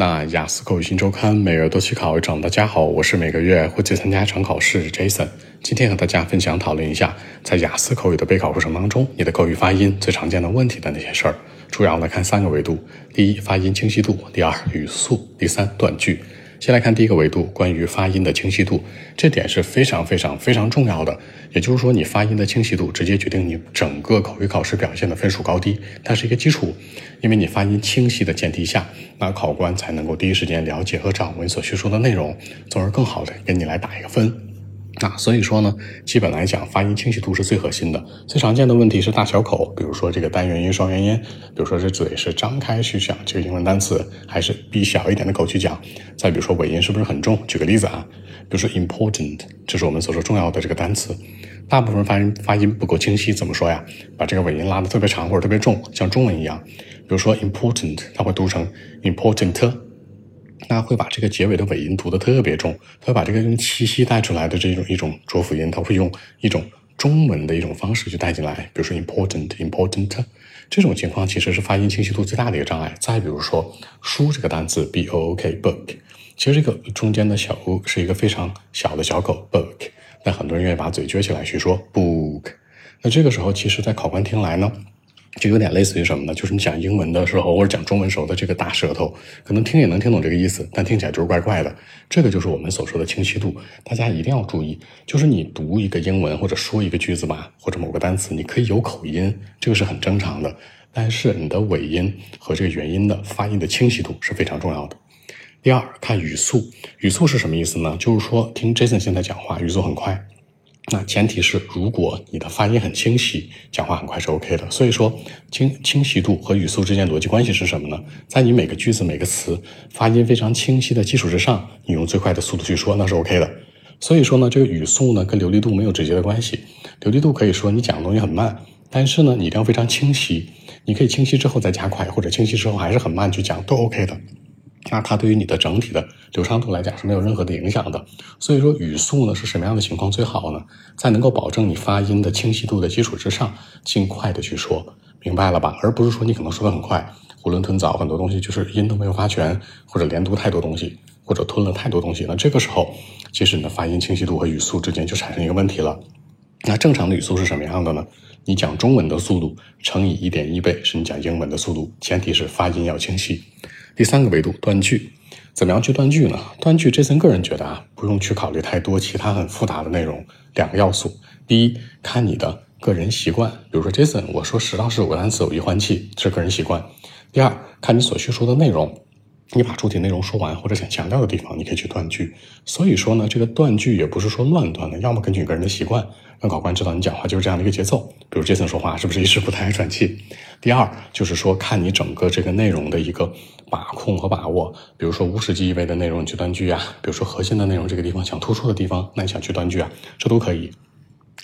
那雅思口语新周刊每月都期考一场，大家好，我是每个月会去参加一场考试 Jason。今天和大家分享讨论一下，在雅思口语的备考过程当中，你的口语发音最常见的问题的那些事儿。主要来看三个维度：第一，发音清晰度；第二，语速；第三，断句。先来看第一个维度，关于发音的清晰度，这点是非常非常非常重要的。也就是说，你发音的清晰度直接决定你整个口语考试表现的分数高低，它是一个基础。因为你发音清晰的前提下，那考官才能够第一时间了解和掌握你所叙述的内容，从而更好的给你来打一个分。啊，所以说呢，基本来讲，发音清晰度是最核心的。最常见的问题是大小口，比如说这个单元音、双元音，比如说这嘴是张开去讲这个英文单词，还是闭小一点的口去讲。再比如说尾音是不是很重？举个例子啊，比如说 important，这是我们所说重要的这个单词，大部分发音发音不够清晰，怎么说呀？把这个尾音拉的特别长或者特别重，像中文一样。比如说 important，它会读成 important。那会把这个结尾的尾音读得特别重，他会把这个用气息带出来的这种一种浊辅音，他会用一种中文的一种方式去带进来，比如说 important important 这种情况其实是发音清晰度最大的一个障碍。再比如说书这个单词 b o o k book，其实这个中间的小 o 是一个非常小的小口 book，但很多人愿意把嘴撅起来去说 book，那这个时候其实在考官听来呢。就有点类似于什么呢？就是你讲英文的时候或者讲中文时候的这个大舌头，可能听也能听懂这个意思，但听起来就是怪怪的。这个就是我们所说的清晰度，大家一定要注意。就是你读一个英文或者说一个句子吧，或者某个单词，你可以有口音，这个是很正常的。但是你的尾音和这个元音的发音的清晰度是非常重要的。第二，看语速，语速是什么意思呢？就是说听 Jason 现在讲话，语速很快。那前提是，如果你的发音很清晰，讲话很快是 OK 的。所以说，清清晰度和语速之间逻辑关系是什么呢？在你每个句子、每个词发音非常清晰的基础之上，你用最快的速度去说，那是 OK 的。所以说呢，这个语速呢跟流利度没有直接的关系。流利度可以说你讲的东西很慢，但是呢，你一定要非常清晰。你可以清晰之后再加快，或者清晰之后还是很慢去讲，都 OK 的。那它对于你的整体的流畅度来讲是没有任何的影响的。所以说语速呢是什么样的情况最好呢？在能够保证你发音的清晰度的基础之上，尽快的去说，明白了吧？而不是说你可能说的很快，囫囵吞枣，很多东西就是音都没有发全，或者连读太多东西，或者吞了太多东西。那这个时候，其实你的发音清晰度和语速之间就产生一个问题了。那正常的语速是什么样的呢？你讲中文的速度乘以一点一倍是你讲英文的速度，前提是发音要清晰。第三个维度断句，怎么样去断句呢？断句，，Jason 个人觉得啊，不用去考虑太多其他很复杂的内容。两个要素，第一，看你的个人习惯，比如说 Jason，我说十到十五个单词我一换气，这是个人习惯。第二，看你所叙述的内容。你把主体内容说完，或者想强调的地方，你可以去断句。所以说呢，这个断句也不是说乱断的，要么根据你个人的习惯，让考官知道你讲话就是这样的一个节奏。比如杰森说话是不是一时不太爱喘气？第二就是说，看你整个这个内容的一个把控和把握。比如说无实际意味的内容，你去断句啊；比如说核心的内容这个地方想突出的地方，那你想去断句啊，这都可以。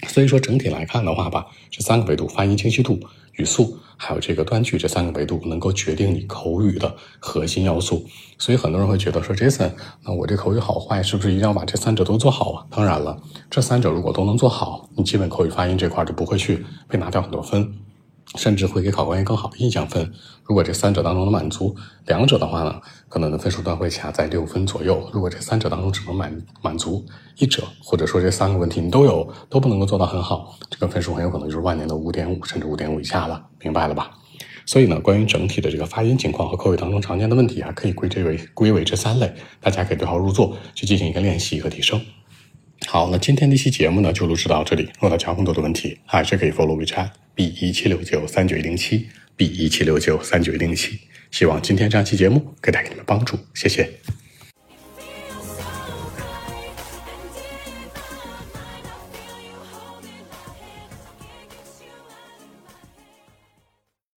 所以说整体来看的话吧，这三个维度：发音清晰度。语速还有这个断句这三个维度，能够决定你口语的核心要素。所以很多人会觉得说，Jason，那我这口语好坏是不是一定要把这三者都做好啊？当然了，这三者如果都能做好，你基本口语发音这块就不会去被拿掉很多分。甚至会给考官一个更好的印象分。如果这三者当中能满足两者的话呢，可能的分数段会卡在六分左右。如果这三者当中只能满满足一者，或者说这三个问题你都有，都不能够做到很好，这个分数很有可能就是万年的五点五甚至五点五以下了，明白了吧？所以呢，关于整体的这个发音情况和口语当中常见的问题啊，可以归这为归为这三类，大家可以对号入座去进行一个练习和提升。好，那今天这期节目呢就录制到这里。如果大家有更多的问题，还是可以 follow WeChat b 一七六九三九一零七 b 一七六九三九一零七。希望今天这期节目可以带给你们帮助，谢谢。